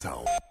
Town.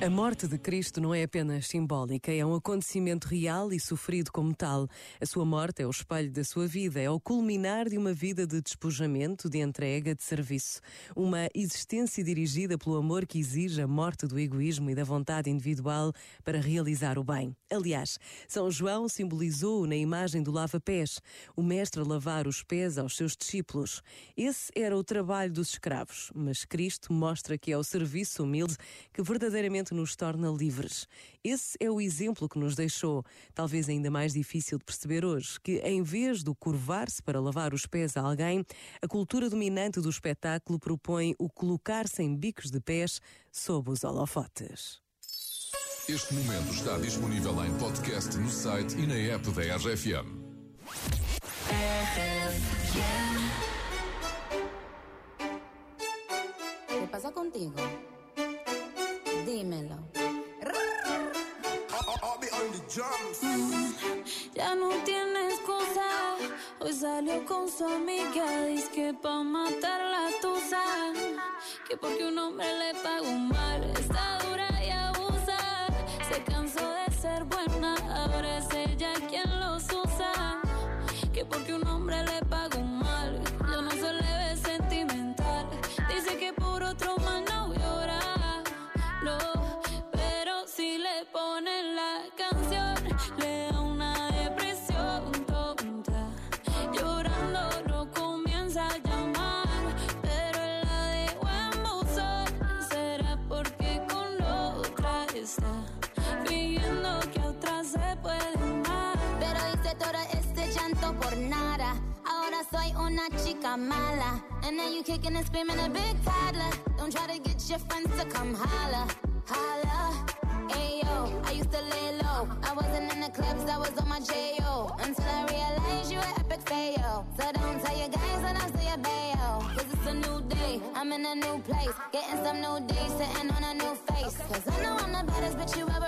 A morte de Cristo não é apenas simbólica, é um acontecimento real e sofrido como tal. A sua morte é o espelho da sua vida, é o culminar de uma vida de despojamento, de entrega, de serviço. Uma existência dirigida pelo amor que exige a morte do egoísmo e da vontade individual para realizar o bem. Aliás, São João simbolizou na imagem do lava-pés, o mestre a lavar os pés aos seus discípulos. Esse era o trabalho dos escravos, mas Cristo mostra que é o serviço humilde que verdadeiramente nos torna livres. Esse é o exemplo que nos deixou, talvez ainda mais difícil de perceber hoje, que em vez do curvar-se para lavar os pés a alguém, a cultura dominante do espetáculo propõe o colocar-se em bicos de pés sob os holofotes. Este momento está disponível em podcast no site e na app da RFM. ¿Qué pasa contigo? Dímelo. Ya no tiene excusa. Hoy salió con su amiga. Dice que pa' matar la tusa. Que porque un hombre le pagó mal. Está dura y abusa. Se cansó de ser buena. Ahora es ella quien Pero si le ponen la canción, le da una depresión tonta. Llorando no comienza a llamar, pero la dejó en buzón. Será porque con otra está fingiendo que a otra se puede amar. Pero hice todo este llanto por nada. Ahora soy una chica mala. And now you kicking and screaming a big toddler. Your friends to come holla. Holla. Ayo, I used to lay low. I wasn't in the clubs, I was on my J.O. Until I realized you were epic fail. So don't tell your guys that I'm your bayo. Cause it's a new day, I'm in a new place. Getting some new days, sitting on a new face. Cause I know I'm the baddest bitch you ever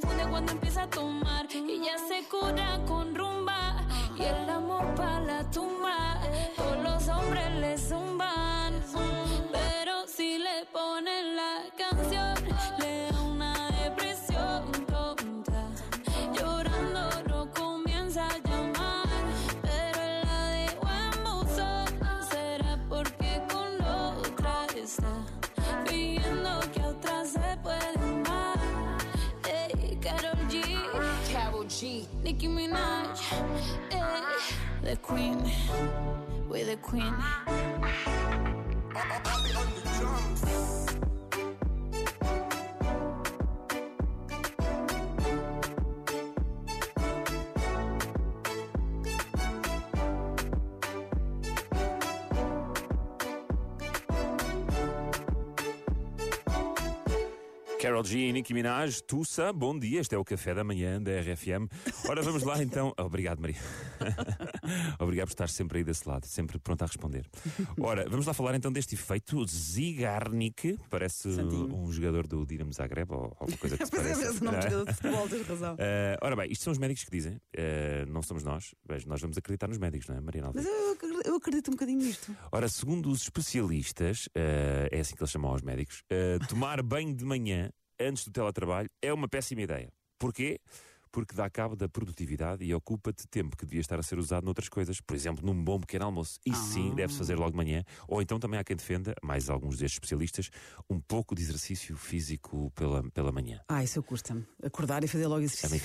confunde cuando empieza a tomar. OG. Nicki Minaj, eh, the queen, we're the queen. I'll be on the drums. Carol G Nicki Minaj, Tussa, bom dia, este é o café da manhã da RFM. Ora, vamos lá então. Obrigado, Maria. Obrigado por estar sempre aí desse lado, sempre pronto a responder. Ora, vamos lá falar então deste efeito Zigarnik, parece Santinho. um jogador do Dinamo Zagreb ou alguma coisa que se Pois é, nome de jogador de futebol, tens razão. Eh, ora bem, isto são os médicos que dizem, eh, não somos nós, mas nós vamos acreditar nos médicos, não é, Mariana Mas Alves? eu, acredito- eu acredito um bocadinho nisto. Ora, segundo os especialistas, eh, é assim que eles chamam aos médicos, tomar banho de manhã antes do teletrabalho é uma péssima ideia. Porquê? porque dá cabo da produtividade e ocupa-te tempo que devia estar a ser usado noutras coisas, por exemplo, num bom pequeno almoço. E sim, deve-se fazer logo de manhã, ou então também há quem defenda, mais alguns destes especialistas, um pouco de exercício físico pela, pela manhã. Ah, isso eu custa-me. Acordar e fazer logo exercício